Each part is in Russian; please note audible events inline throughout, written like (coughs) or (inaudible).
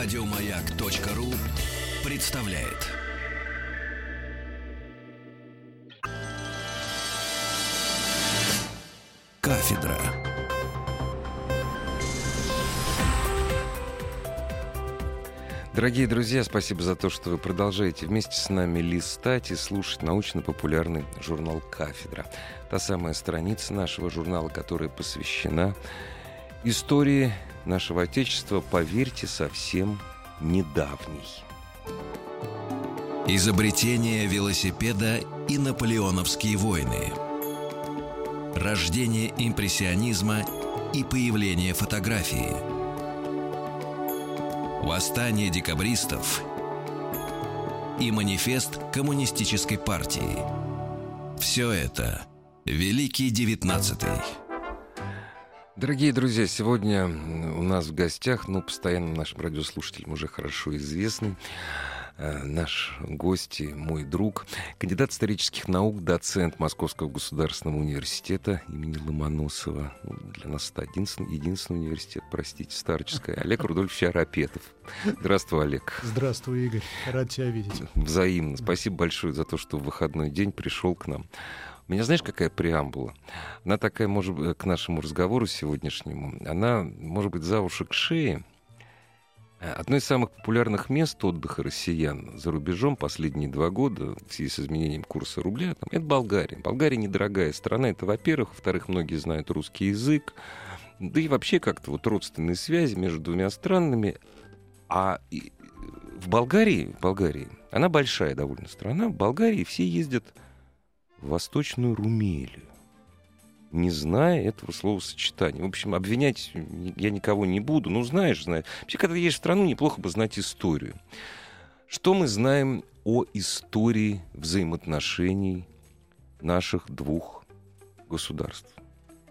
Радиомаяк.ру представляет. Кафедра. Дорогие друзья, спасибо за то, что вы продолжаете вместе с нами листать и слушать научно-популярный журнал «Кафедра». Та самая страница нашего журнала, которая посвящена истории нашего Отечества, поверьте, совсем недавний. Изобретение велосипеда и наполеоновские войны. Рождение импрессионизма и появление фотографии. Восстание декабристов и манифест коммунистической партии. Все это Великий Девятнадцатый. Дорогие друзья, сегодня у нас в гостях, ну, постоянно нашим радиослушателям уже хорошо известный, э, наш гость, и мой друг, кандидат исторических наук, доцент Московского государственного университета имени Ломоносова. Ну, для нас это единственный, единственный университет, простите, старческая. Олег Рудольфович Арапетов. Здравствуй, Олег. Здравствуй, Игорь. Рад тебя видеть. Взаимно. Спасибо большое за то, что в выходной день пришел к нам. Меня знаешь, какая преамбула? Она такая, может быть, к нашему разговору сегодняшнему. Она, может быть, за уши к шее. Одно из самых популярных мест отдыха россиян за рубежом последние два года в связи с изменением курса рубля там, это Болгария. Болгария недорогая страна, это во-первых. Во-вторых, многие знают русский язык. Да и вообще как-то вот родственные связи между двумя странами. А в Болгарии, в Болгарии, она большая довольно страна, в Болгарии все ездят Восточную Румелию, не зная этого словосочетания. В общем, обвинять я никого не буду. Ну, знаешь, знаешь. Вообще, когда едешь в страну, неплохо бы знать историю. Что мы знаем о истории взаимоотношений наших двух государств?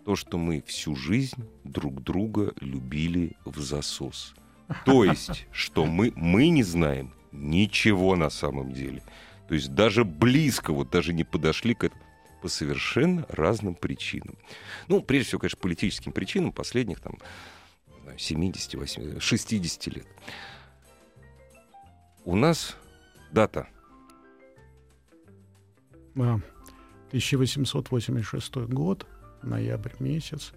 То, что мы всю жизнь друг друга любили в засос. То есть, что мы, мы не знаем ничего на самом деле. То есть даже близко, вот даже не подошли к этому по совершенно разным причинам. Ну, прежде всего, конечно, политическим причинам последних там 70, 80, 60 лет. У нас дата. 1886 год, ноябрь месяц.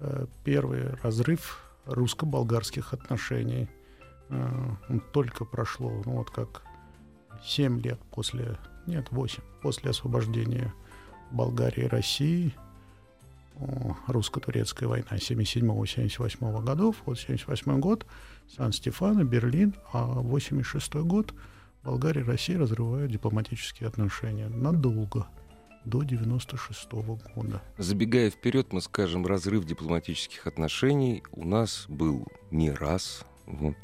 Э, первый разрыв русско-болгарских отношений. Э, только прошло, ну вот как 7 лет после, нет, 8, после освобождения Болгарии и России, русско-турецкая война 77-78 годов, вот 78 год, Сан-Стефано, Берлин, а 86 год Болгария и Россия разрывают дипломатические отношения надолго, до 96 -го года. Забегая вперед, мы скажем, разрыв дипломатических отношений у нас был не раз, вот.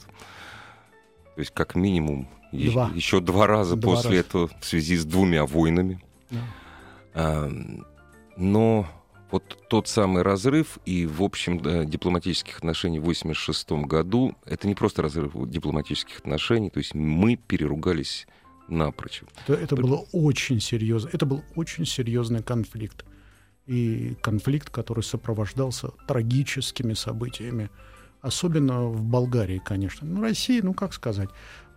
То есть как минимум два. еще два раза два после раза. этого в связи с двумя войнами. Да. А, но вот тот самый разрыв и, в общем, да, дипломатических отношений в 1986 году, это не просто разрыв дипломатических отношений, то есть мы переругались напрочь. Это, это было очень серьезно, это был очень серьезный конфликт. И конфликт, который сопровождался трагическими событиями, особенно в Болгарии, конечно. Ну, Россия, ну, как сказать,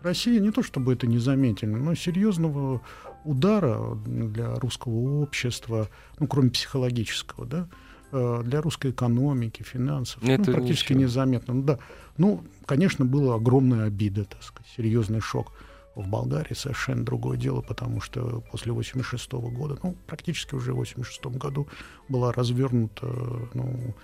Россия не то чтобы это незаметно, но серьезного удара для русского общества, ну, кроме психологического, да, э, для русской экономики, финансов, ну, практически ничего. незаметно. Ну, да. ну, конечно, была огромная обида, так сказать, серьезный шок. В Болгарии совершенно другое дело, потому что после 86 года, ну, практически уже в 86 году была развернута, ну,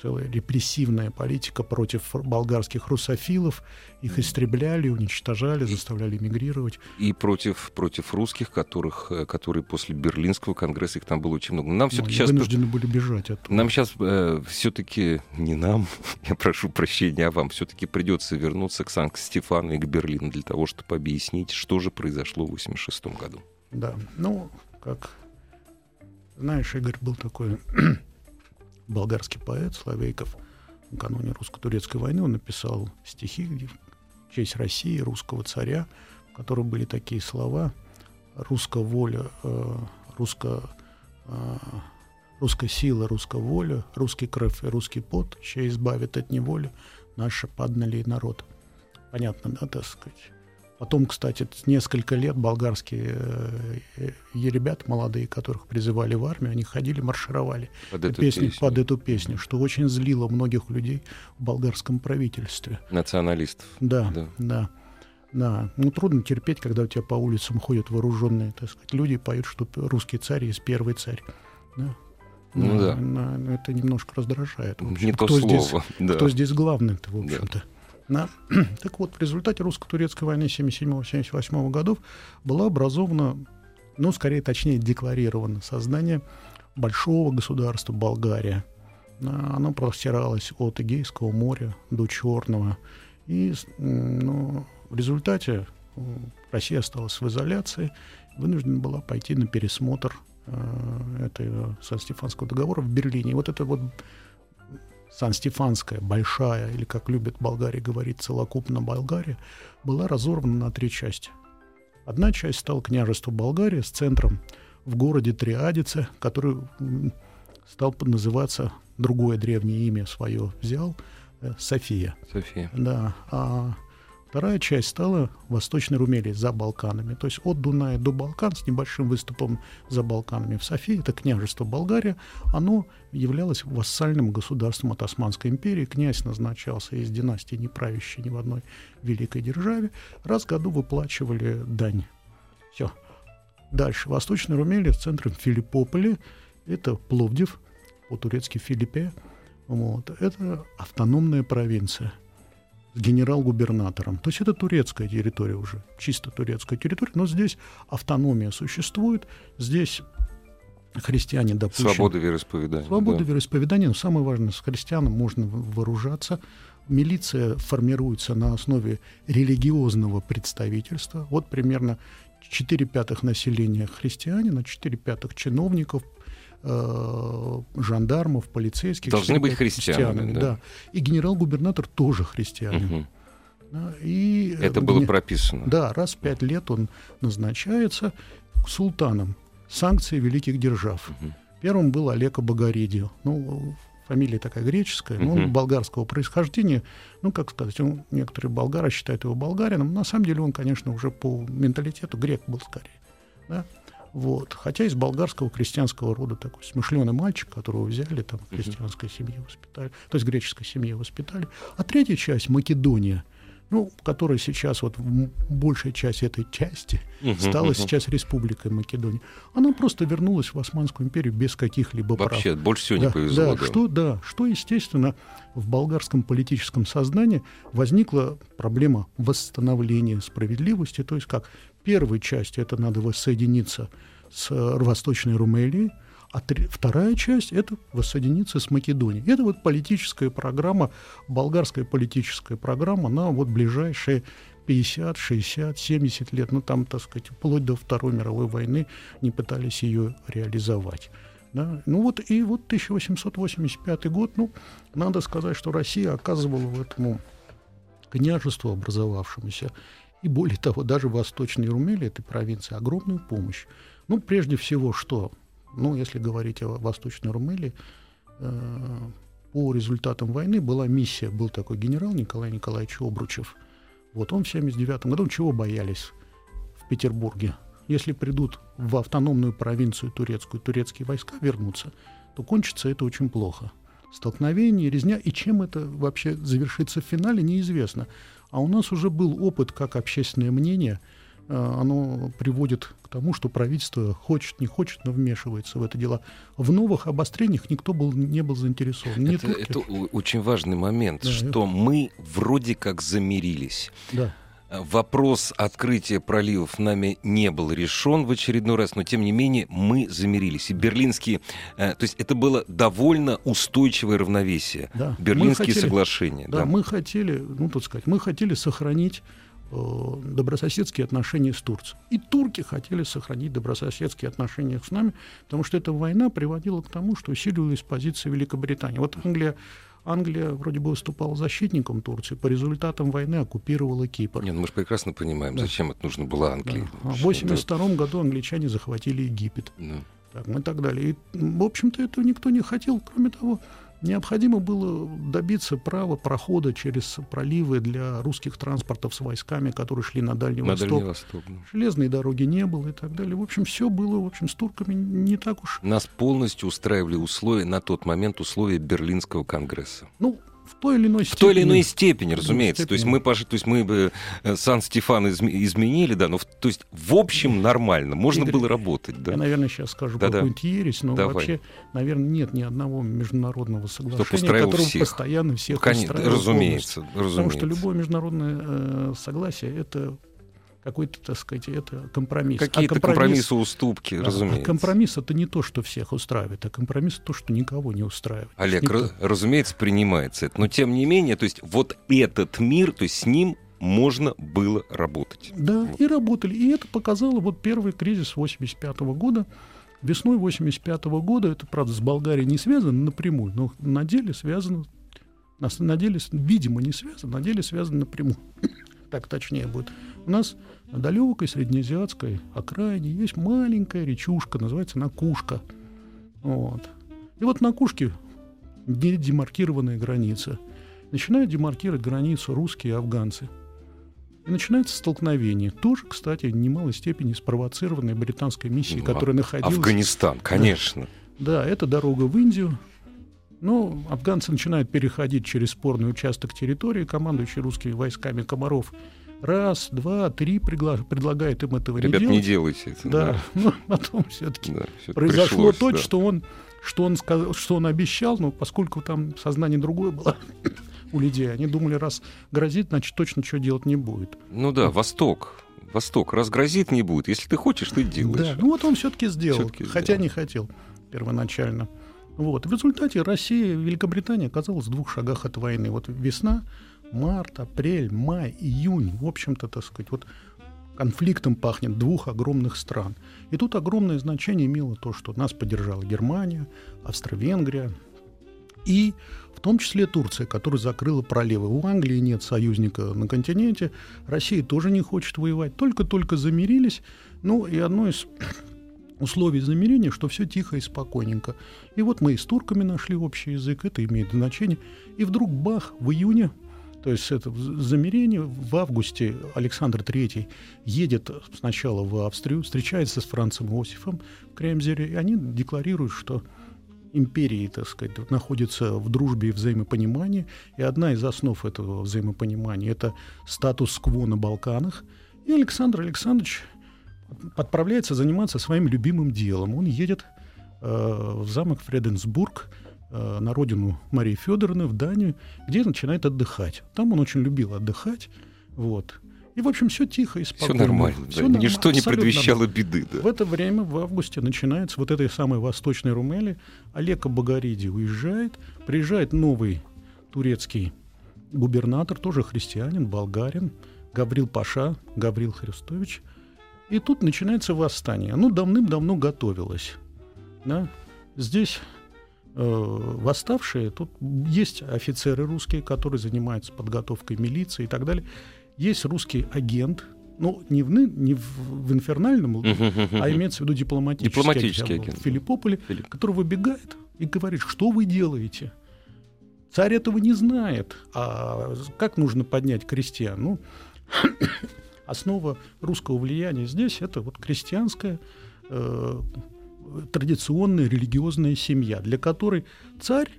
целая репрессивная политика против болгарских русофилов. Их истребляли, уничтожали, заставляли мигрировать. И против, против русских, которых, э, которые после Берлинского конгресса, их там было очень много. Нам все-таки сейчас... вынуждены были бежать оттуда. Нам сейчас э, все-таки, не нам, (laughs) я прошу прощения, а вам, все-таки придется вернуться к Санкт-Стефану и к Берлину для того, чтобы объяснить, что же произошло в 86 году. Да, ну, как знаешь, Игорь был такой болгарский поэт Славейков накануне русско-турецкой войны он написал стихи в честь России, русского царя, в которых были такие слова «русская воля, э, русско, э, русская сила, русская воля, русский кровь и русский пот, еще избавит от неволи наш падналий народ». понятно, да, так сказать. Потом, кстати, несколько лет болгарские э, ребята молодые, которых призывали в армию, они ходили, маршировали под эту песню, песню. под эту песню, что очень злило многих людей в болгарском правительстве. Националистов. Да, Да. да, да. Ну, трудно терпеть, когда у тебя по улицам ходят вооруженные, так сказать, люди и поют, что русский царь есть первый царь. Да. Ну да. это немножко раздражает. Не то кто здесь, слово. (laughs) да. кто здесь главный-то, в общем-то. Да. (clears throat) Так вот, в результате русско-турецкой войны 77-78 годов была образована, ну, скорее, точнее, декларировано создание большого государства Болгария. А, Оно простиралось от Эгейского моря до Черного. И ну, в результате м, Россия осталась в изоляции, вынуждена была пойти на пересмотр э, этого Сан-Стефанского договора в Берлине. И вот это вот Сан-Стефанская большая, или как любят Болгарии говорить, целокупно Болгария, была разорвана на три части. Одна часть стала княжество Болгария с центром в городе Триадице, который стал называться, другое древнее имя свое взял, э, София. София. Да, а вторая часть стала Восточной Румелией за Балканами. То есть от Дуная до Балкан с небольшим выступом за Балканами. В Софии это княжество Болгария. Оно являлось вассальным государством от Османской империи. Князь назначался из династии, не правящей ни в одной великой державе. Раз в году выплачивали дань. Все. Дальше. Восточная Румелия с центром Филиппополи. Это Пловдив, по-турецки Филиппе. Вот. Это автономная провинция генерал-губернатором. То есть это турецкая территория уже, чисто турецкая территория, но здесь автономия существует, здесь христиане допущены. Свобода вероисповедания. Свобода да. вероисповедания, но самое важное, с христианом можно вооружаться. Милиция формируется на основе религиозного представительства. Вот примерно 4 пятых населения христиане, на 4 пятых чиновников, э, жандармов, полицейских. Должны быть это христианами, да. И генерал-губернатор тоже христианин. Да, и, э, Это было гене- прописано. да, раз в пять лет он назначается султаном санкций великих держав. Мгм. Первым был Олег Богоредио. Ну, фамилия такая греческая, но он Мгм. болгарского происхождения. Ну, как сказать, он, некоторые болгары считают его болгарином. На самом деле он, конечно, уже по менталитету грек был скорее. Да? Вот. Хотя из болгарского крестьянского рода такой смышленый мальчик, которого взяли там в христианской семье воспитали, то есть греческой семье воспитали. А третья часть Македония, ну, которая сейчас вот большая часть этой части стала сейчас республикой Македония. Она просто вернулась в Османскую империю без каких-либо прав. Вообще, больше всего не Да, повезло. да, да. Что, да, что, естественно, в болгарском политическом сознании возникла проблема восстановления справедливости. То есть как? Первая часть – это надо воссоединиться с э, Восточной Румелией, а три- вторая часть – это воссоединиться с Македонией. Это вот политическая программа, болгарская политическая программа на вот ближайшие 50, 60, 70 лет, ну там, так сказать, вплоть до Второй мировой войны не пытались ее реализовать. Да? Ну вот и вот 1885 год, ну, надо сказать, что Россия оказывала в этому княжеству образовавшемуся, и более того, даже Восточной Румелии, этой провинции, огромную помощь. Ну, прежде всего, что? Ну, если говорить о Восточной Румелии, э, по результатам войны была миссия, был такой генерал Николай Николаевич Обручев. Вот он в 79 году, чего боялись в Петербурге? Если придут в автономную провинцию турецкую, турецкие войска вернутся, то кончится это очень плохо. Столкновение, резня, и чем это вообще завершится в финале, неизвестно. А у нас уже был опыт, как общественное мнение, оно приводит к тому, что правительство хочет, не хочет, но вмешивается в это дело. В новых обострениях никто был, не был заинтересован. Не Это, это очень важный момент, Да, что мы вроде как замирились. Да. Э, Вопрос открытия проливов нами не был решен в очередной раз, но тем не менее мы замирились. И берлинские, э, то есть это было довольно устойчивое равновесие. Да. Мы Берлинские хотели- соглашения. Да, Да, мы хотели, ну, тут сказать, мы хотели сохранить э, добрососедские отношения с Турцией. И турки хотели сохранить добрососедские отношения с нами, потому что эта война приводила к тому, что усиливалась позиция Великобритании. Вот Англия, Англия вроде бы выступала защитником Турции, по результатам войны оккупировала Кипр. Нет, ну мы же прекрасно понимаем, Да. зачем это нужно было Да. Англии. А В Что 1982 году англичане захватили Египет. ну, Так, и так далее. И, в общем-то, этого никто не хотел. Кроме того, необходимо было добиться права прохода через проливы для русских транспортов с войсками, которые шли на Дальний На Восток. Дальний Восток. да. Железной дороги не было и так далее. В общем, все было, в общем, с турками не так уж. Нас полностью устраивали условия, на тот момент условия Берлинского конгресса. Ну, той или иной В той или иной степени, разумеется. То есть степени. мы, пошли- то есть мы бы э, Сан-Стефан изм- изменили, да, но в- то есть в общем нормально, можно Игорь, было работать, Я, да. наверное, сейчас скажу Да-да. какую-нибудь ересь, но Давай. вообще, наверное, нет ни одного международного соглашения, которое всех. постоянно всех Конечно, устраивало разумеется, полностью. разумеется. Потому что любое международное э, согласие это какой-то, так сказать, это компромисс. А Какие-то компромисс- компромиссы, уступки, да, а разумеется. компромисс это не то, что всех устраивает, а компромисс то, что никого не устраивает. Олег, ра- разумеется, принимается это. Но тем не менее, то есть вот этот мир, то есть с ним можно было работать. Да, Вот. и работали. И это показало вот первый кризис 85 года. Весной 85 года, это, правда, с Болгарией не связано напрямую, но на деле связано, на, на деле, видимо, не связано, на деле связано напрямую. Так точнее будет. У нас на далекой среднеазиатской окраине есть маленькая речушка, называется Накушка. Вот. И вот на Кушке не демаркированная граница. Начинают демаркировать границу русские и афганцы. И начинается столкновение. Тоже, кстати, в немалой степени спровоцированной британской миссией, Ну, которая находилась... Афганистан, конечно. Да, это дорога в Индию. Но афганцы начинают переходить через спорный участок территории, командующий русскими войсками Комаров раз, два, три пригла- предлагает им этого Ребят, не не делать. делайте это. да, (laughs) но потом все-таки да, всё произошло то, да. что он, что он сказал, что он обещал, но поскольку там сознание другое было (coughs) у людей, они думали, раз грозит, значит точно ничего делать не будет. Ну да, Восток. Восток. Раз грозит, не будет. Если ты хочешь, ты делаешь. Да, ну вот он все-таки сделал, Всё-таки хотя сделал. не хотел первоначально. Вот. В результате Россия Великобритания оказалась в двух шагах от войны. Вот весна, март, апрель, май, июнь. В общем-то, так сказать, вот конфликтом пахнет двух огромных стран. И тут огромное значение имело то, что нас поддержала Германия, Австро-Венгрия и в том числе Турция, которая закрыла проливы. У Англии нет союзника на континенте, Россия тоже не хочет воевать. Только-только замирились. Ну и одно из условий замирения, что все тихо и спокойненько. И вот мы и с турками нашли общий язык, это имеет значение. И вдруг бах, в июне, то есть это замирение, в августе Александр III едет сначала в Австрию, встречается с Францем Иосифом в Кремзере, и они декларируют, что империи, так сказать, находятся в дружбе и взаимопонимании, и одна из основ этого взаимопонимания – это статус-кво на Балканах. И Александр Александрович отправляется заниматься своим любимым делом. Он едет э, в замок Фреденсбург, э, на родину Марии Федоровны, в Данию, где начинает отдыхать. Там он очень любил отдыхать. Вот. И, в общем, все тихо и Все спокойно. нормально. да. Всё нормально, Ничто не предвещало беды. Да. в это время, в августе, начинается вот этой самой восточной Румелии. Олег Багариди уезжает, приезжает новый турецкий губернатор, тоже христианин, болгарин, Гаврил Паша, Гаврил Христович. И тут начинается восстание. Оно давным-давно готовилось. Да? Здесь э, восставшие, тут есть офицеры русские, которые занимаются подготовкой милиции и так далее. Есть русский агент, ну, не в, не в, в инфернальном, а имеется в виду дипломатический, Дипломатический агент, агент. в Филиппополе, Филипп. который выбегает и говорит, что вы делаете? Царь этого не знает. А как нужно поднять крестьян? Ну, основа русского влияния здесь это вот крестьянская э, традиционная религиозная семья, для которой царь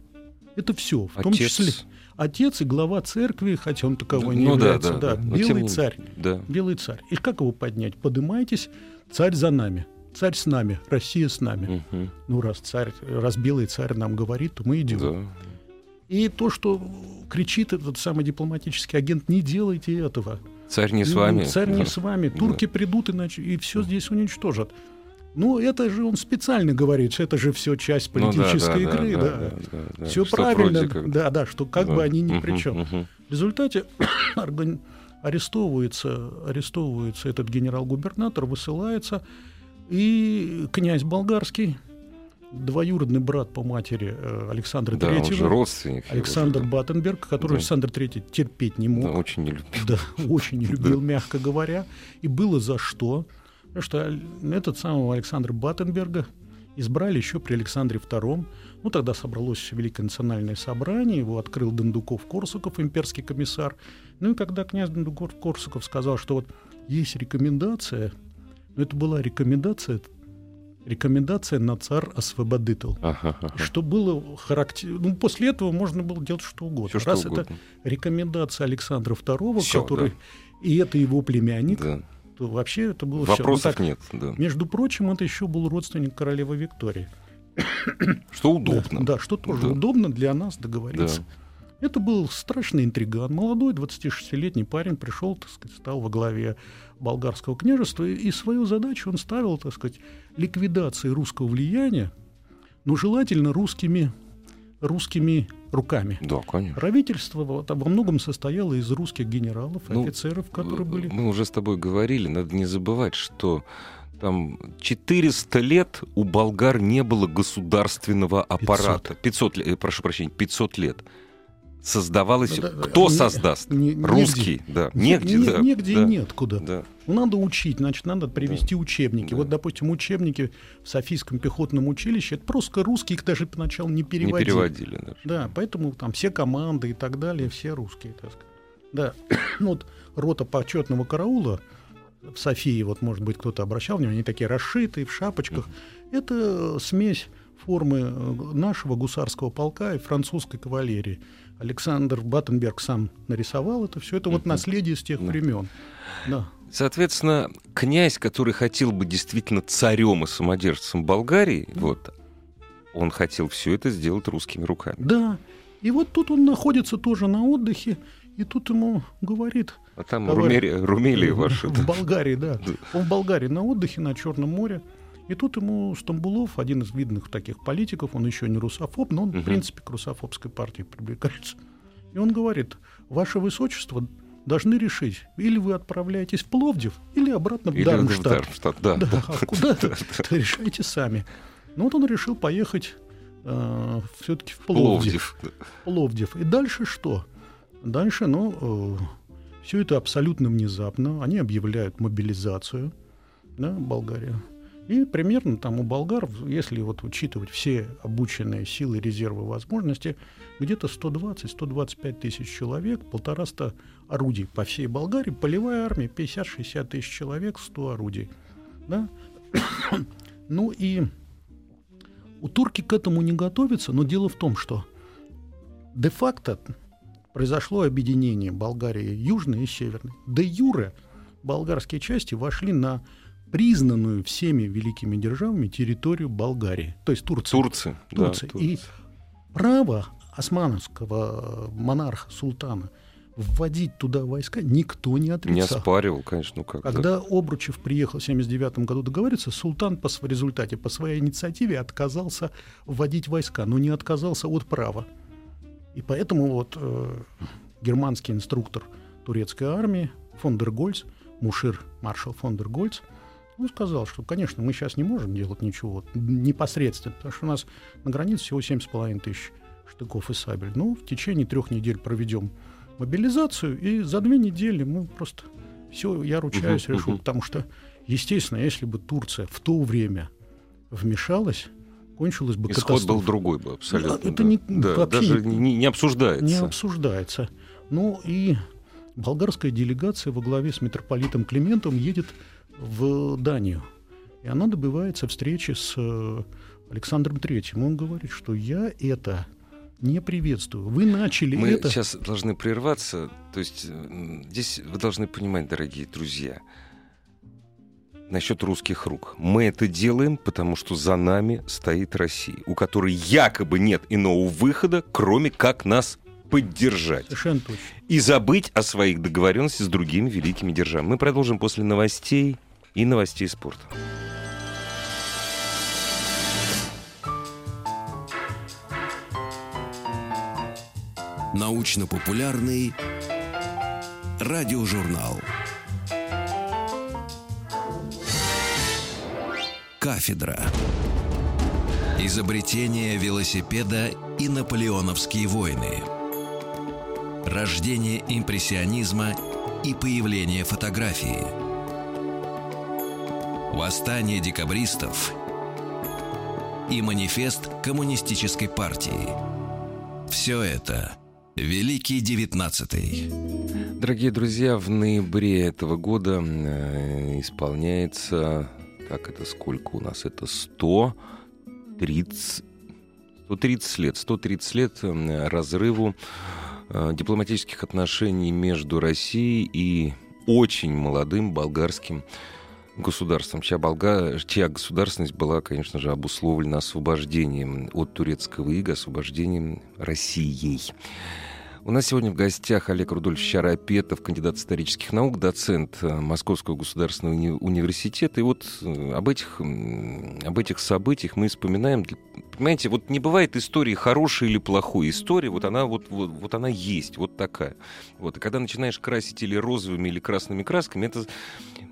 это все, в том Отец. числе отец и глава церкви, хотя он таковой не Ну является, да, да, тем белый не- царь. Да. Белый царь. И как его поднять? Подымайтесь, царь за нами. Царь с нами, Россия с нами. Мгм. Ну, раз царь, раз белый царь нам говорит, то мы идем. Да. И то, что кричит этот самый дипломатический агент, не делайте этого. Царь не с Ну, вами. Царь не Да. с вами. Турки придут иначе, и все здесь уничтожат. Ну, это же он специально говорит, это же все часть Ну да, политической да, игры, да, да. да, да, да. Все Что правильно, как- да, да, что как да. бы они ни при чем. В результате (coughs) арестовывается, арестовывается этот генерал-губернатор, высылается, и князь болгарский, двоюродный брат по матери э, Александра Да, он же Третьего, родственник. его, Александр да. Батенберг, который Да. Александр Третий терпеть не Да, мог, очень не любил. да, (laughs) очень не любил, мягко говоря, и было за что. Потому что этот самого Александра Баттенберга избрали еще при Александре II. Ну, тогда собралось Великое национальное собрание, его открыл Дондуков-Корсаков, имперский комиссар. Ну и когда князь Дондуков-Корсаков сказал, что вот есть рекомендация, но это была рекомендация рекомендация на цар освободитл. Ага, ага. Что было характерно. Ну, после этого можно было делать что угодно. Все, Раз что угодно. это рекомендация Александра II, все, который. Да. И это его племянник. Да. То вообще это было Вопросов все. Ну, так, нет. Да. Между прочим, это еще был родственник королевы Виктории. Что удобно. Да, да что тоже да. удобно для нас договориться. Да. Это был страшный интриган. Молодой 26-летний парень пришел, так сказать, стал во главе болгарского княжества, и свою задачу он ставил, так сказать, ликвидации русского влияния, но желательно русскими, русскими руками. Да, конечно. Правительство вот, во многом состояло из русских генералов, ну, офицеров, которые были... Мы уже с тобой говорили, надо не забывать, что там 400 лет у болгар не было государственного аппарата. 500, 500 лет, прошу прощения, 500 лет создавалось. Да, Кто не, создаст? Не, Русский, негде. да. Негде, не, да. Негде да. и нет куда. Да. Надо учить, значит, надо привести да. учебники. Да. Вот, допустим, учебники в Софийском пехотном училище, это просто русские, их даже поначалу не переводили. Не переводили даже. Да, поэтому там все команды и так далее, все русские, так сказать. Да, (coughs) ну вот рота почетного караула в Софии, вот, может быть, кто-то обращал внимание, они такие расшитые, в шапочках. Mm-hmm. Это смесь формы э, нашего гусарского полка и французской кавалерии. Александр Баттенберг сам нарисовал это все. Это вот наследие с тех времен. Да. Соответственно, князь, который хотел быть действительно царем и самодержцем Болгарии, да. вот, он хотел все это сделать русскими руками. Да. И вот тут он находится тоже на отдыхе, и тут ему говорит... А там товарищ, Румели, Румелии ваши. (laughs) В Болгарии, да. Он в Болгарии на отдыхе на Черном море. И тут ему Стамбулов, один из видных таких политиков, он еще не русофоб, но он, угу. в принципе, к русофобской партии привлекается. И он говорит, ваше высочество должны решить, или вы отправляетесь в Пловдив, или обратно в или Дармштадт. В Дармштадт да. да. А (laughs) куда решайте сами. Ну вот он решил поехать э, все-таки в Пловдив. Пловдив. Пловдив. И дальше что? Дальше, ну, э, все это абсолютно внезапно. Они объявляют мобилизацию, да, Болгария. И примерно там у болгар, если вот учитывать все обученные силы, резервы, возможности, где-то 120-125 тысяч человек, полтораста орудий по всей Болгарии, полевая армия 50-60 тысяч человек, 100 орудий. Да? (coughs) ну и у турки к этому не готовятся, но дело в том, что де-факто произошло объединение Болгарии южной и северной. Де юре болгарские части вошли на признанную всеми великими державами территорию Болгарии, то есть Турции. Турции, Турции. Да, И право османовского монарха, султана, вводить туда войска никто не отрицал. Не оспаривал, конечно, ну как. Когда да. Обручев приехал в 79 году договориться, султан по, в результате, по своей инициативе отказался вводить войска, но не отказался от права. И поэтому вот э, германский инструктор турецкой армии фон дер Гольц, Мушир маршал фон дер Гольц, ну, сказал, что, конечно, мы сейчас не можем делать ничего непосредственно, потому что у нас на границе всего 7,5 тысяч штыков и сабель. Ну, в течение трех недель проведем мобилизацию, и за две недели мы просто все, я ручаюсь, решу, потому что, естественно, если бы Турция в то время вмешалась, кончилась бы Исход катастрофа. был другой бы, абсолютно. Ну, это да. не, да, вообще даже не, не обсуждается. Не обсуждается. Ну и болгарская делегация во главе с митрополитом Климентом едет в Данию. И она добивается встречи с э, Александром Третьим. Он говорит, что я это не приветствую. Вы начали Мы это... сейчас должны прерваться. То есть здесь вы должны понимать, дорогие друзья, насчет русских рук. Мы это делаем, потому что за нами стоит Россия, у которой якобы нет иного выхода, кроме как нас поддержать. Совершенно точно. И забыть о своих договоренностях с другими великими державами. Мы продолжим после новостей и новостей спорта. Научно-популярный радиожурнал. Кафедра. Изобретение велосипеда и наполеоновские войны. Рождение импрессионизма и появление фотографии – Восстание декабристов и манифест коммунистической партии. Все это Великий Девятнадцатый. Дорогие друзья, в ноябре этого года э, исполняется, так это сколько у нас? Это 130, 130 лет, 130 лет э, разрыву э, дипломатических отношений между Россией и очень молодым болгарским государством, чья, Болга... чья государственность была, конечно же, обусловлена освобождением от турецкого ига, освобождением Россией. У нас сегодня в гостях Олег Рудольфович Шарапетов, кандидат исторических наук, доцент э, Московского государственного уни- университета. И вот э, об этих, об этих событиях мы вспоминаем. Понимаете, вот не бывает истории хорошей или плохой. История, вот она, вот, вот, вот она есть, вот такая. Вот. И когда начинаешь красить или розовыми, или красными красками, это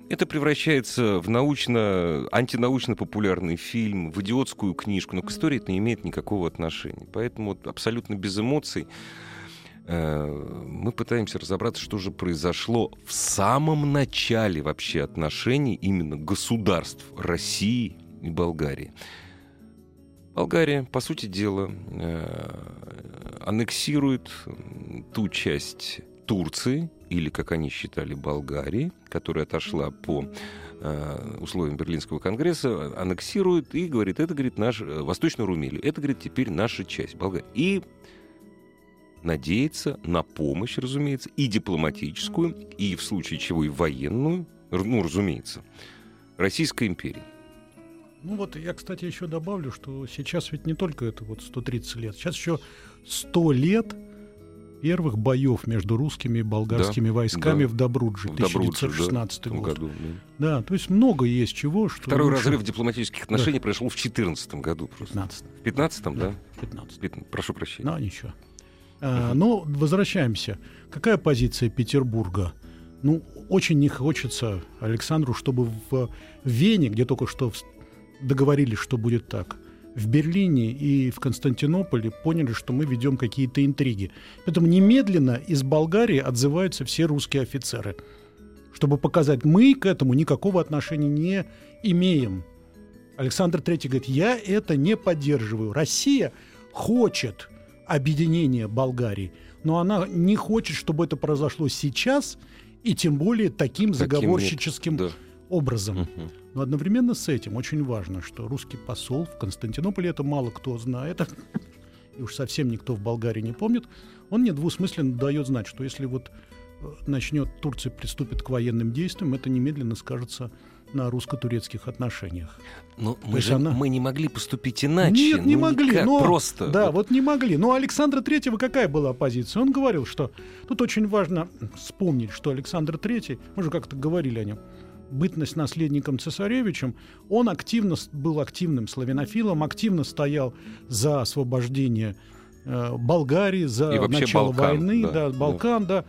это превращается в научно, антинаучно-популярный фильм, в идиотскую книжку, но к истории это не имеет никакого отношения. Поэтому вот абсолютно без эмоций э, мы пытаемся разобраться, что же произошло в самом начале вообще отношений именно государств России и Болгарии. Болгария, по сути дела, э, аннексирует ту часть Турции, или, как они считали, Болгарии, которая отошла по э, условиям Берлинского конгресса, аннексирует и говорит, это, говорит, наш, э, Восточную Румелию, это, говорит, теперь наша часть Болгарии. И надеется на помощь, разумеется, и дипломатическую, и в случае чего и военную, ну, разумеется, Российской империи. Ну вот я, кстати, еще добавлю, что сейчас ведь не только это вот 130 лет, сейчас еще 100 лет первых боев между русскими и болгарскими Да, войсками да. в Добрудже, В Добрудже, 1916 да, год. году, да. Да, то есть много есть чего, что Второй лучше- разрыв дипломатических отношений произошел в 2014 году просто. 15 В 15 да? да, 15 Пят- Прошу прощения. Ну, ничего. А, но возвращаемся. Какая позиция Петербурга? Ну, очень не хочется Александру, чтобы в Вене, где только что договорились, что будет так, в Берлине и в Константинополе поняли, что мы ведем какие-то интриги. Поэтому немедленно из Болгарии отзываются все русские офицеры, чтобы показать, мы к этому никакого отношения не имеем. Александр III говорит, я это не поддерживаю. Россия хочет объединения Болгарии, но она не хочет, чтобы это произошло сейчас и тем более таким Таким заговорщическим Да. Образом. Но одновременно с этим очень важно, что русский посол в Константинополе, это мало кто знает, (laughs) и уж совсем никто в Болгарии не помнит, он недвусмысленно дает знать, что если вот э, начнет Турция приступит к военным действиям, это немедленно скажется на русско-турецких отношениях. Но мы есть же она- мы не могли поступить иначе. Нет, не ну, могли. никак, но, просто. Да, Вот. вот не могли. Но Александра Третьего какая была позиция? Он говорил, что тут очень важно вспомнить, что Александр Третий, мы же как-то говорили о нем, бытность наследником цесаревичем, он активно был активным славянофилом, активно стоял за освобождение э, Болгарии, за И начало Балкан, войны, да, да, да. Балкан, да.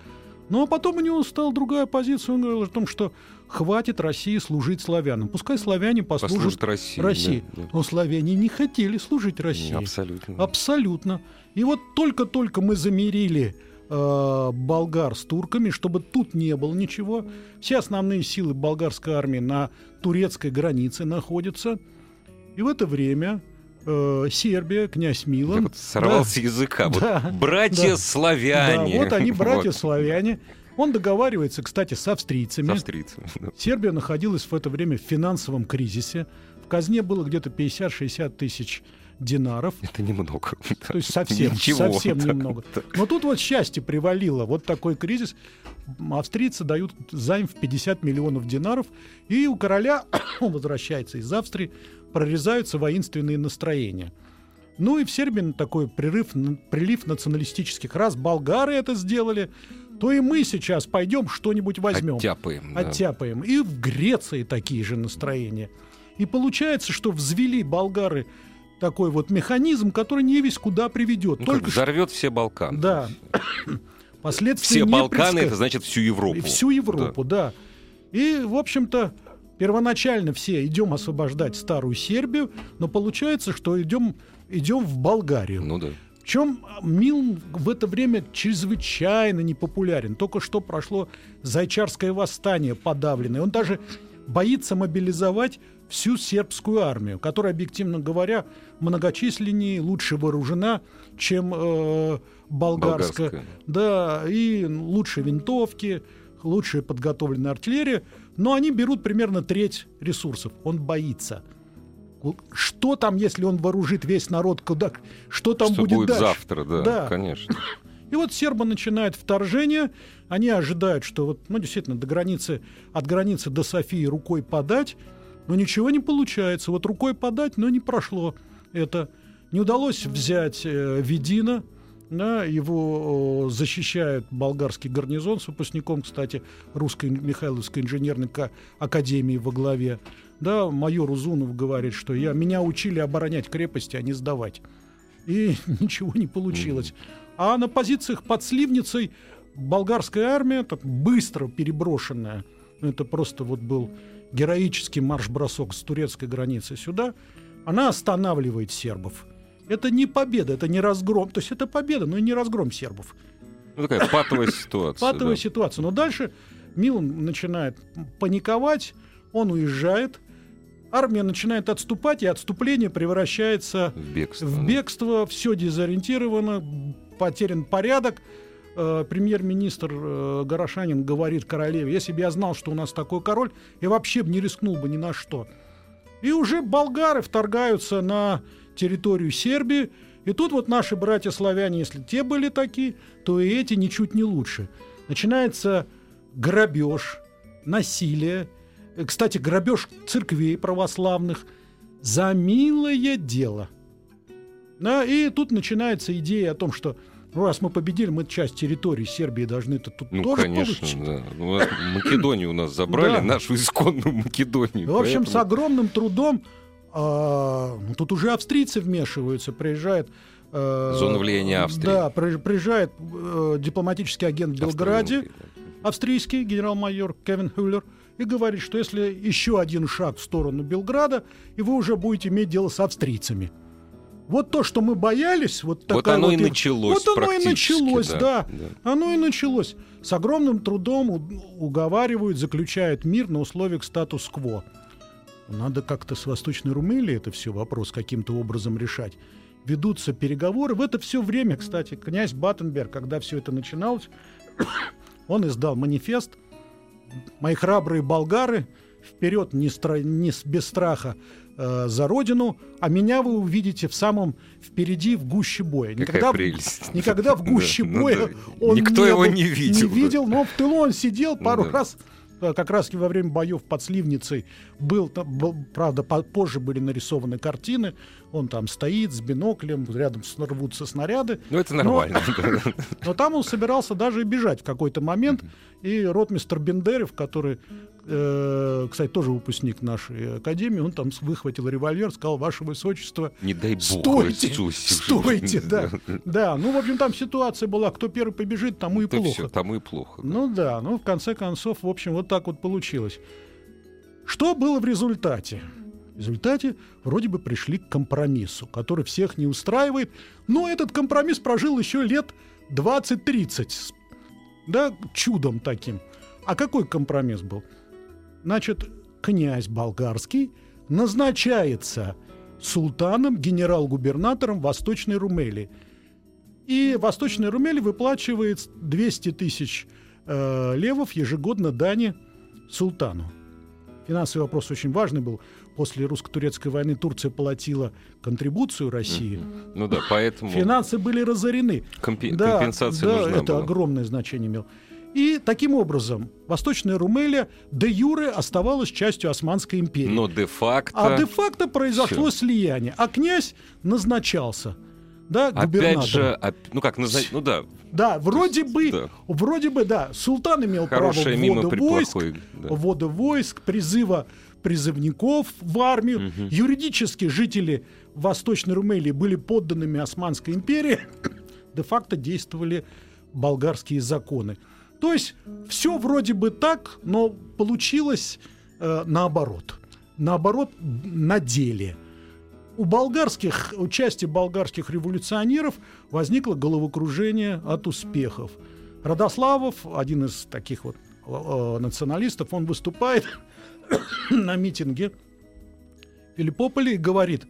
Ну а потом у него стала другая позиция. Он говорил о том, что хватит России служить славянам. Пускай славяне послужат Послужит России. России. да, да. Но славяне не хотели служить России. Абсолютно. Абсолютно. И вот только-только мы замерили э, болгар с турками, чтобы тут не было ничего. Все основные силы болгарской армии на турецкой границе находятся. И в это время э, Сербия, князь Я Милан... вот сорвался с языка. Вот Да, братья да. славяне. Да, вот они, братья Вот. славяне. Он договаривается, кстати, с австрийцами. С австрийцами. да. Сербия находилась в это время в финансовом кризисе. В казне было где-то 50-60 тысяч динаров. Это немного. То есть совсем, Ничего, совсем да, немного. да. Но тут вот счастье привалило. Вот такой кризис. Австрийцы дают займ в 50 миллионов динаров. И у короля, (coughs) он возвращается из Австрии, прорезаются воинственные настроения. Ну и в Сербии такой прерыв, прилив националистических. Раз болгары это сделали, то и мы сейчас пойдем что-нибудь возьмем Оттяпаем. да. оттяпаем. И в Греции такие же настроения. И получается, что взвели болгары такой вот механизм, который не весь куда приведет. Ну, Только взорвет все Балканы. да, (coughs) последствия Все Балканы, непредска- это значит всю Европу. и всю Европу, да. И, в общем-то, первоначально все идем освобождать старую Сербию, но получается, что идем, идем в Болгарию. Ну да. Причем Милн в это время чрезвычайно непопулярен. Только что прошло Зайчарское восстание подавленное. Он даже боится мобилизовать всю сербскую армию, которая, объективно говоря, многочисленнее, лучше вооружена, чем э, болгарская. болгарская. Да, и лучше винтовки, лучше подготовленная артиллерия, но они берут примерно треть ресурсов. Он боится. Что там, если он вооружит весь народ, куда, что там что будет, будет дальше? завтра, да, да, конечно. (laughs) И вот сербы начинают вторжение, они ожидают, что вот, ну, действительно, до границы, от границы до Софии рукой подать, но ничего не получается. Вот рукой подать, но не прошло это. Не удалось взять э, Ведина, да, его защищает болгарский гарнизон с выпускником, кстати, русской Михайловской инженерной академии во главе. Да, майор Узунов говорит, что я, меня учили оборонять крепости, а не сдавать. И (laughs) ничего не получилось. А на позициях под Сливницей болгарская армия, так быстро переброшенная, это просто вот был героический марш-бросок с турецкой границы сюда, она останавливает сербов. Это не победа, это не разгром. То есть это победа, но и не разгром сербов. Ну, такая патовая ситуация. Патовая да. ситуация. Но дальше Милан начинает паниковать, он уезжает, армия начинает отступать, и отступление превращается в бегство. В бегство, все дезориентировано, потерян порядок. Э, премьер-министр э, Горошанин говорит королеве, если бы я знал, что у нас такой король, я вообще бы не рискнул бы ни на что. И уже болгары вторгаются на территорию Сербии, и тут вот наши братья-славяне, если те были такие, то и эти ничуть не лучше. Начинается грабеж, насилие, кстати, грабеж церквей православных за милое дело. Да, и тут начинается идея о том, что ну, раз мы победили, мы часть территории Сербии должны это тут ну, тоже конечно, получить. Да. Ну, Македонию у нас забрали, да. нашу исконную Македонию. В общем, с огромным трудом а, ну, тут уже австрийцы вмешиваются, приезжает э, Зона влияния Австрии. Да, приезжает э, дипломатический агент в Белграде, австрийский генерал-майор Кевин Хюллер, и говорит, что если еще один шаг в сторону Белграда, и вы уже будете иметь дело с австрийцами. Вот то, что мы боялись, вот такая вот оно вот и началось. Вот оно и началось, да, да. да. Оно и началось. С огромным трудом уговаривают, заключают мир на условиях статус-кво. Надо как-то с Восточной Румелией это все вопрос каким-то образом решать. Ведутся переговоры. В это все время, кстати, князь Баттенберг, когда все это начиналось, (coughs) он издал манифест «Мои храбрые болгары, вперед не, стра... не без страха, э, за родину, а меня вы увидите в самом впереди в гуще боя. Никогда, прелесть. никогда в (laughs) гуще боя он Никто его не видел. Не видел, но в тылу он сидел пару раз Э, как раз во время боев под Сливницей был, был правда, позже были нарисованы картины, он там стоит с биноклем, рядом рвутся снаряды. Ну, это нормально. Но, (laughs) но там он собирался даже бежать в какой-то момент, и ротмистр Бендерев, который э, кстати, тоже выпускник нашей академии, он там выхватил револьвер, сказал, ваше высочество, не дай бог, стойте, стойте, (laughs) да, да, ну, в общем, там ситуация была, кто первый побежит, тому и плохо. Все, тому и плохо. Да. Ну да, ну, в конце концов, в общем, вот так вот получилось. Что было в результате? В результате вроде бы пришли к компромиссу, который всех не устраивает, но этот компромисс прожил еще лет 20-30, да, чудом таким. А какой компромисс был? Значит, князь болгарский назначается султаном, генерал-губернатором Восточной Румелии. И Восточная Румелия выплачивает 200 тысяч э, левов ежегодно дани султану. Финансовый вопрос очень важный был. После русско-турецкой войны Турция платила контрибуцию России. Mm-hmm. Ну да, поэтому... Финансы были разорены. Компи- да, компенсация да, нужна это была. огромное значение имело. И таким образом Восточная Румелия де юре оставалась частью Османской империи. Но де-факто... А де-факто произошло Всё. слияние. А князь назначался да, Опять же, ну как, назначить, ну да. Да, вроде есть, бы, да. вроде бы, да, султан имел Хорошая право ввода войск, да. ввода войск, призыва призывников в армию. Угу. Юридически жители Восточной Румелии были подданными Османской империи, (coughs) де-факто действовали болгарские законы. То есть все вроде бы так, но получилось э, наоборот. Наоборот, на деле. У болгарских, у части болгарских революционеров возникло головокружение от успехов. Радославов, один из таких вот э, националистов, он выступает (coughs) на митинге Филиппополе и говорит,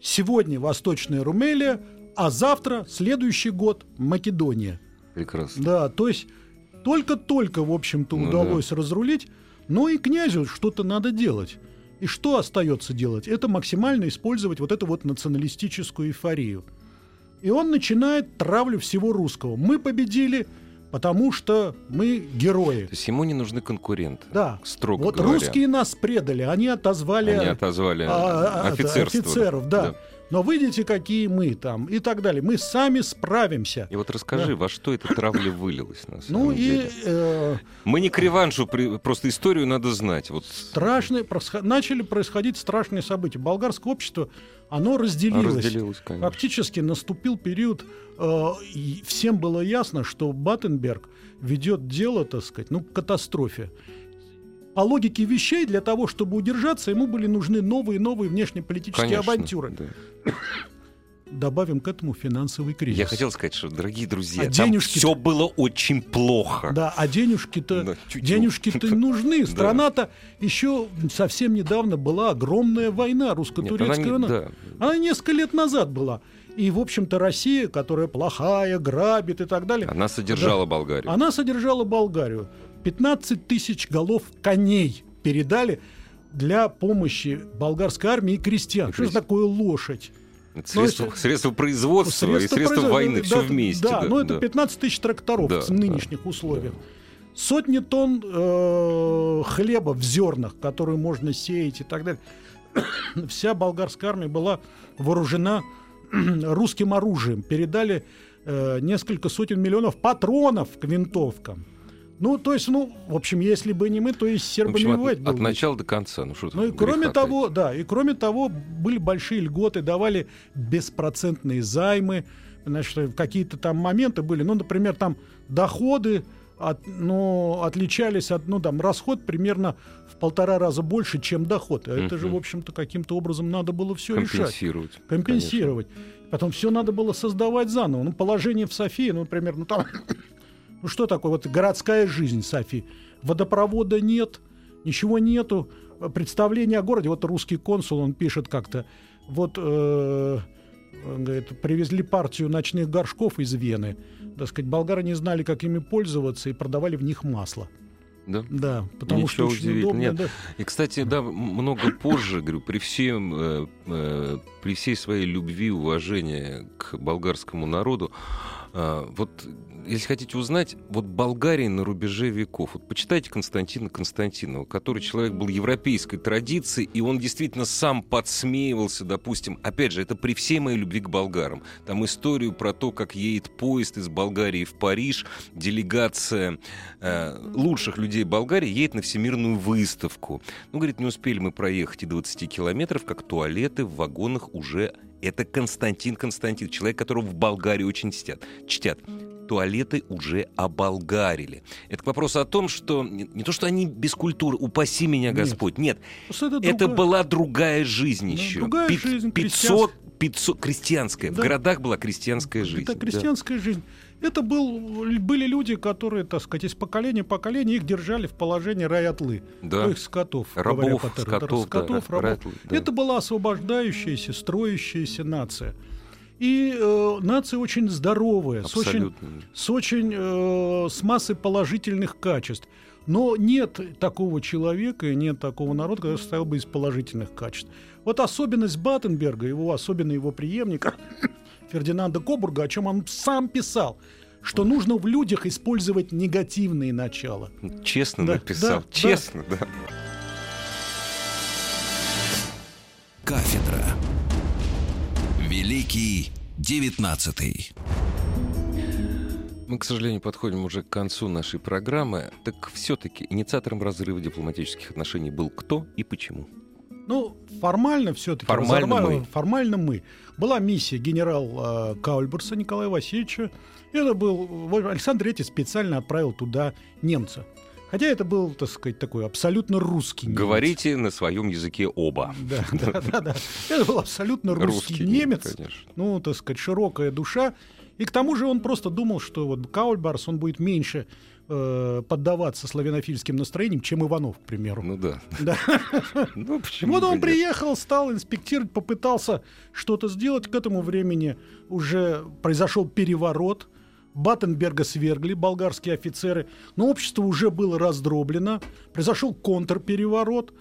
сегодня Восточная Румелия, а завтра, следующий год, Македония. Прекрасно. Да, то есть только-только, в общем-то, Ну удалось разрулить, но и князю что-то надо делать. И что остается делать? Это максимально использовать вот эту вот националистическую эйфорию. И он начинает травлю всего русского. Мы победили, потому что мы герои. То есть ему не нужны конкуренты. Да. Строго вот говоря. русские нас предали, они отозвали Они отозвали а, а, офицерство. офицеров, да. Но видите, какие мы там и так далее. Мы сами справимся. И вот расскажи, во что эта травля вылилась на самом Ну и деле? э, Мы не к реваншу, при- просто историю надо знать. Вот страшные начали происходить страшные события. Болгарское общество, оно разделилось. разделилась, конечно. Фактически наступил период, э, и всем было ясно, что Баттенберг ведет дело, так сказать, ну, к катастрофе. По логике вещей, для того, чтобы удержаться, ему были нужны новые и новые внешнеполитические Конечно, авантюры. да. Добавим к этому финансовый кризис. Я хотел сказать, что, дорогие друзья, А денежки- все было очень плохо. Да, а денежки-то, (laughs) Да, денежки-то нужны. Страна-то еще совсем недавно была огромная война, русско-турецкая она не- да. Она несколько лет назад была. И, в общем-то, Россия, которая плохая, грабит и так далее, Она содержала Болгарию. она содержала Болгарию. 15 тысяч голов коней передали для помощи болгарской армии и крестьян. Что же крестьян. такое лошадь? Это средства, Ну, если- средства производства и средства производства- войны, все да, вместе. Да, но это 15 тысяч тракторов Да, в нынешних условиях. Сотни тонн э, хлеба в зернах, которые можно сеять и так далее. (coughs) Вся болгарская армия была вооружена (coughs) русским оружием. Передали э, несколько сотен миллионов патронов к винтовкам. Ну, то есть, ну, в общем, если бы не мы, то и с В сербами общем, воевать от, было от начала до конца. Ну, что Ну и кроме того, да, и кроме того, были большие льготы, давали беспроцентные займы, значит, какие-то там моменты были, ну, например, там доходы от, ну, отличались от, ну, там, расход примерно в полтора раза больше, чем доход. А это же, в общем-то, каким-то образом надо было все решать. компенсировать. Компенсировать. Потом все надо было создавать заново. Ну, положение в Софии, ну, например, ну, там, ну, что такое, вот городская жизнь Софии. Водопровода нет, ничего нету. Представление о городе, вот русский консул, он пишет как-то, вот, э, он говорит, привезли партию ночных горшков из Вены. Так сказать, болгары не знали, как ими пользоваться, и продавали в них масло. Да. Да, потому Ничего что очень удобно. Нет, да. И, кстати, да, много позже, говорю, при всем, э, э, при всей своей любви и уважении к болгарскому народу, вот если хотите узнать, вот Болгария на рубеже веков, вот почитайте Константина Константинова, который человек был европейской традиции, и он действительно сам подсмеивался, допустим, опять же, это при всей моей любви к болгарам. Там историю про то, как едет поезд из Болгарии в Париж, делегация э, лучших людей Болгарии едет на всемирную выставку. Ну, говорит, не успели мы проехать и 20 километров, как туалеты в вагонах уже... Это Константин Константин, человек, которого в Болгарии очень чтят. чтят. Туалеты уже оболгарили. Это к вопросу о том, что не, то, что они без культуры, упаси меня Нет. Господь, нет, Просто это другая- была другая жизнь Да, еще. другая Пи- жизнь, 500, 500 крестьянская. В Да. городах была крестьянская жизнь. Это да. крестьянская жизнь. Это был, были люди, которые, так сказать, из поколения в поколение их держали в положении рай-отлы. Да. Ну, их скотов. Рабов, по-терри- скотов, да, скотов, ра- рабов. рай-отлы, да. Это была освобождающаяся, строящаяся нация. И э, нация очень здоровая, с очень, с очень э, с массой положительных качеств. Но нет такого человека и нет такого народа, который состоял бы из положительных качеств. Вот особенность Баттенберга, его, особенно его преемника Фердинанда Кобурга, о чем он сам писал, что нужно в людях использовать негативные начала. Честно Да, написал. да, Честно, да. Кафедра. Великий девятнадцатый. Мы, к сожалению, подходим уже к концу нашей программы. Так все-таки инициатором разрыва дипломатических отношений был кто и почему? Ну, формально все-таки. Формально мы. Формально мы. Была миссия генерал э, Каульберса Николая Васильевича. Это был... Александр III специально отправил туда немца. Хотя это был, так сказать, такой абсолютно русский немец. Говорите на своем языке оба. Да, да, да, да. Это был абсолютно русский, Русский немец. конечно. Ну, так сказать, широкая душа. И к тому же он просто думал, что вот Каульбарс, он будет меньше э, поддаваться славянофильским настроениям, чем Иванов, к примеру. Ну да. Да. (laughs) Ну, почему Вот он приехал, стал инспектировать, попытался что-то сделать. К этому времени уже произошел переворот. Баттенберга свергли болгарские офицеры, но общество уже было раздроблено. Произошел контрпереворот.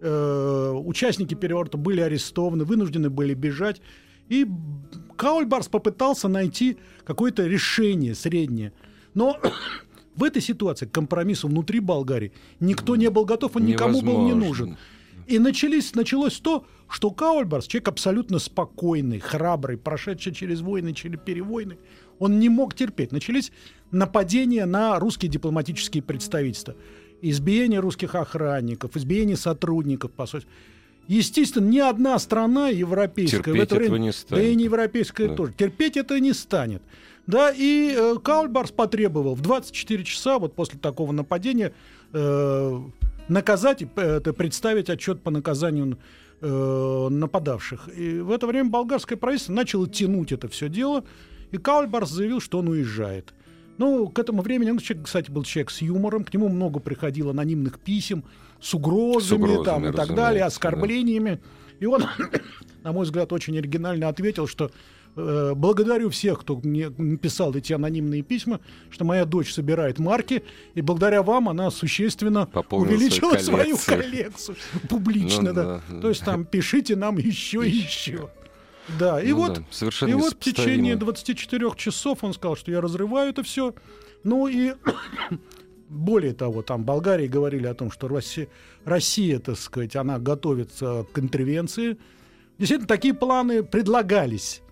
Э, участники переворота были арестованы, вынуждены были бежать. И Каульбарс попытался найти какое-то решение среднее. Но в этой ситуации к компромиссу внутри Болгарии никто не был готов, он никому был не Невозможно. нужен. И начались, началось то, что Каульбарс, человек абсолютно спокойный, храбрый, прошедший через войны, через перевойны, он не мог терпеть. Начались нападения на русские дипломатические представительства. Избиение русских охранников, избиение сотрудников посольств. Естественно, ни одна страна европейская в Терпеть это время, не да станет. и не европейская Да. тоже, терпеть это не станет. Да, и э, Каульбарс потребовал в 24 часа вот после такого нападения э, наказать, и, э, представить отчет по наказанию э, нападавших. И в это время болгарское правительство начало тянуть это все дело, и Каульбарс заявил, что он уезжает. Ну, к этому времени, он, кстати, был человек с юмором, к нему много приходило анонимных писем с угрозами, С угрозами, там, и так далее, да. оскорблениями. И он, (coughs) на мой взгляд, очень оригинально ответил, что э, благодарю всех, кто мне написал эти анонимные письма, что моя дочь собирает марки, и благодаря вам она существенно Пополнила увеличила свою свою коллекцию. коллекцию. Публично, Ну да. да, да. То есть там пишите нам еще и еще. Да, и Ну вот да, совершенно и вот в течение несопоставимо. 24 часов он сказал, что я разрываю это все. Ну и (coughs) более того, там Болгарии говорили о том, что Россия, Россия, так сказать, она готовится к интервенции. Действительно, такие планы предлагались.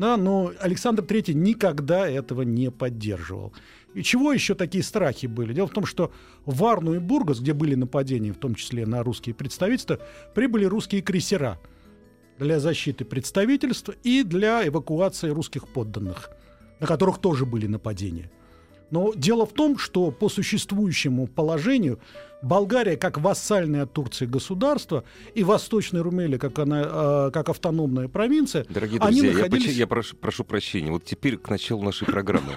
Да, но Александр III никогда этого не поддерживал. И чего еще такие страхи были? Дело в том, что в Варну и Бургас, где были нападения, в том числе на русские представительства, прибыли русские крейсера для защиты представительства и для эвакуации русских подданных, на которых тоже были нападения. Но дело в том, что по существующему положению Болгария как вассальное от Турции государство и Восточная Румелия как, она, э, как автономная провинция, Дорогие они друзья, я, находились... поч- я прошу, прошу прощения. Вот теперь к началу нашей программы.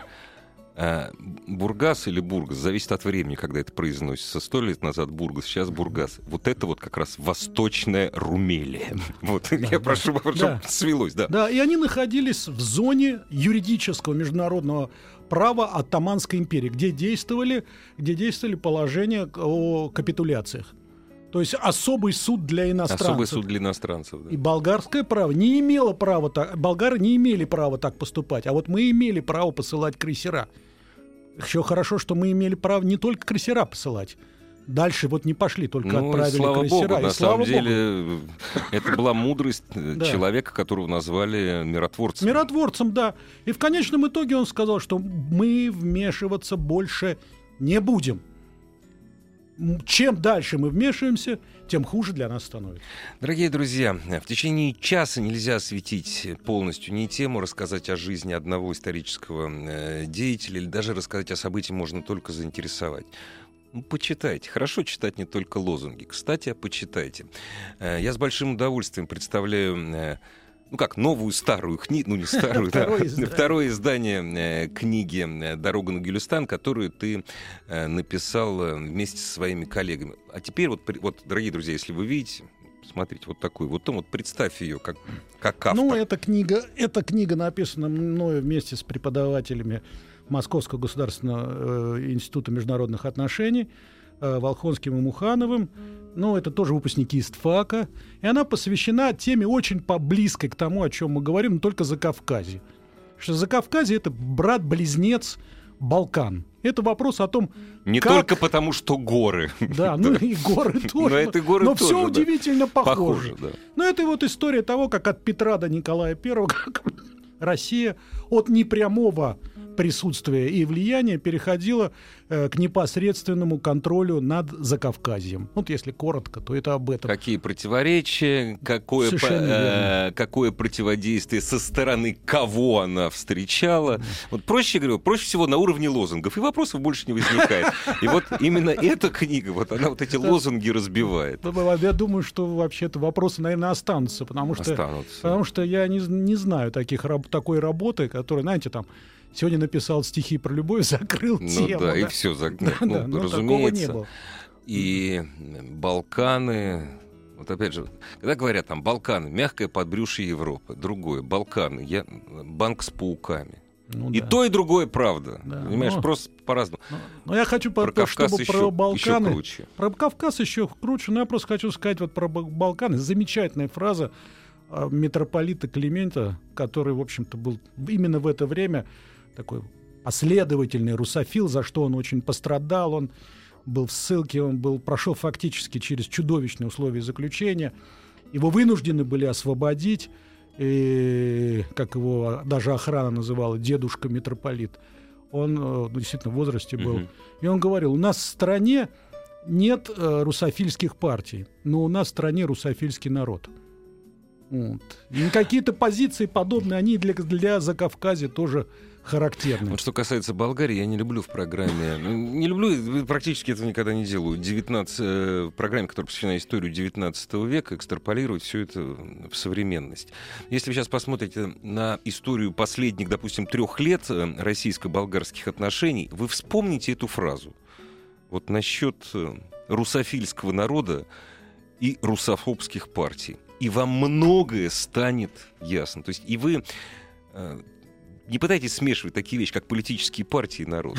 А, Бургас или Бургас, зависит от времени, когда это произносится. Сто лет назад Бургас, сейчас Бургас. Вот это вот как раз восточная Румелия. (laughs) Вот, я прошу, чтобы да. свелось, да. Да, и они находились в зоне юридического международного права Оттоманской империи, где действовали, где действовали положения о капитуляциях. То есть особый суд для иностранцев. Особый суд для иностранцев. да. И болгарское право не имело права так, болгары не имели права так поступать, а вот мы имели право посылать крейсера. Еще хорошо, что мы имели право не только крейсера посылать. Дальше вот не пошли, только Ну, отправили слава крейсера. богу, и на слава самом богу. деле, это была мудрость э, человека, которого назвали миротворцем. Миротворцем, да. И в конечном итоге он сказал, что мы вмешиваться больше не будем. Чем дальше мы вмешиваемся, тем хуже для нас становится. Дорогие друзья, в течение часа нельзя осветить полностью ни тему, рассказать о жизни одного исторического э, деятеля или даже рассказать о событии можно только заинтересовать. Ну, почитайте. Хорошо читать не только лозунги. Кстати, почитайте. Э, Я с большим удовольствием представляю э, ну как, новую старую книгу, ну не старую, да, Второе издание. э, книги э, «Дорога на Гюлистан», которую ты э, написал вместе со своими коллегами. А теперь вот, вот, дорогие друзья, если вы видите, смотрите, вот такую, вот, том, вот представь ее как, как автор. Ну, эта книга, эта книга написана мною вместе с преподавателями Московского государственного э, института международных отношений э, Волхонским и Мухановым. Ну, это тоже выпускники ИСТФАКа. И она посвящена теме очень поблизкой к тому, о чем мы говорим, но только за Кавказе. Что за Кавказе это брат-близнец Балкан. Это вопрос о том, Не как- только потому, что горы. да, ну и горы (laughs) тоже. Но это горы Но тоже, все да. удивительно похоже. Похоже, да. Ну, это вот история того, как от Петра до Николая I, (laughs) как Россия от непрямого присутствие и влияние переходило э, к непосредственному контролю над Закавказьем. Вот если коротко, то это об этом. Какие противоречия, какое, по, э, какое противодействие со стороны кого она встречала. Вот проще говорю, проще всего на уровне лозунгов, и вопросов больше не возникает. И вот именно эта книга, вот она вот эти лозунги разбивает. Я думаю, что вообще-то вопросы, наверное, останутся, потому что, останутся. Потому что я не, не знаю таких, такой работы, которая, знаете, там Сегодня написал стихи про любовь, (laughs) закрыл ну, тему. Да, да, и все, зак... да, ну, да, ну, разумеется. И Балканы, вот опять же, когда говорят там Балканы, мягкое подбрюшье Европы, другое, Балканы, я, банк с пауками. Ну, и да. то, и другое правда. Да. Понимаешь, но, просто по-разному. Но, но я хочу, про, про чтобы еще, про Балканы. Еще круче. Про Кавказ еще круче. Но я просто хочу сказать вот про Балканы. Замечательная фраза а, митрополита Климента, который, в общем-то, был именно в это время такой последовательный русофил, за что он очень пострадал. Он был в ссылке, он был, прошел фактически через чудовищные условия заключения. Его вынуждены были освободить, и, как его даже охрана называла, дедушка митрополит. Он э, ну, действительно в возрасте был. Угу. И он говорил, у нас в стране нет э, русофильских партий, но у нас в стране русофильский народ. Вот. И какие-то позиции подобные, они для, для Закавказья тоже характерны. Вот что касается Болгарии, я не люблю в программе, ну, не люблю, практически этого никогда не делаю, 19, э, в программе, которая посвящена истории 19 века, экстраполировать все это в современность. Если вы сейчас посмотрите на историю последних, допустим, трех лет э, российско-болгарских отношений, вы вспомните эту фразу. Вот насчет э, русофильского народа и русофобских партий. И вам многое станет ясно. То есть и вы не пытайтесь смешивать такие вещи, как политические партии и народ.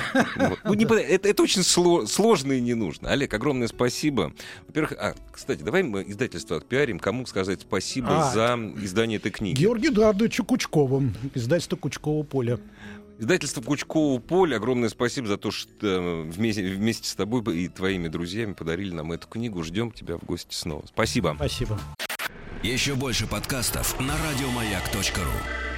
Ну, не, это, это очень сло, сложно и не нужно. Олег, огромное спасибо. Во-первых, а, кстати, давай мы издательство отпиарим. Кому сказать спасибо а, за издание этой книги? Георгию Эдуардовичу Кучкову, издательство Кучкова поля. Издательство Кучкового поля, огромное спасибо за то, что вместе, вместе с тобой и твоими друзьями подарили нам эту книгу. Ждем тебя в гости снова. Спасибо. Спасибо. Еще больше подкастов на радиомаяк.ру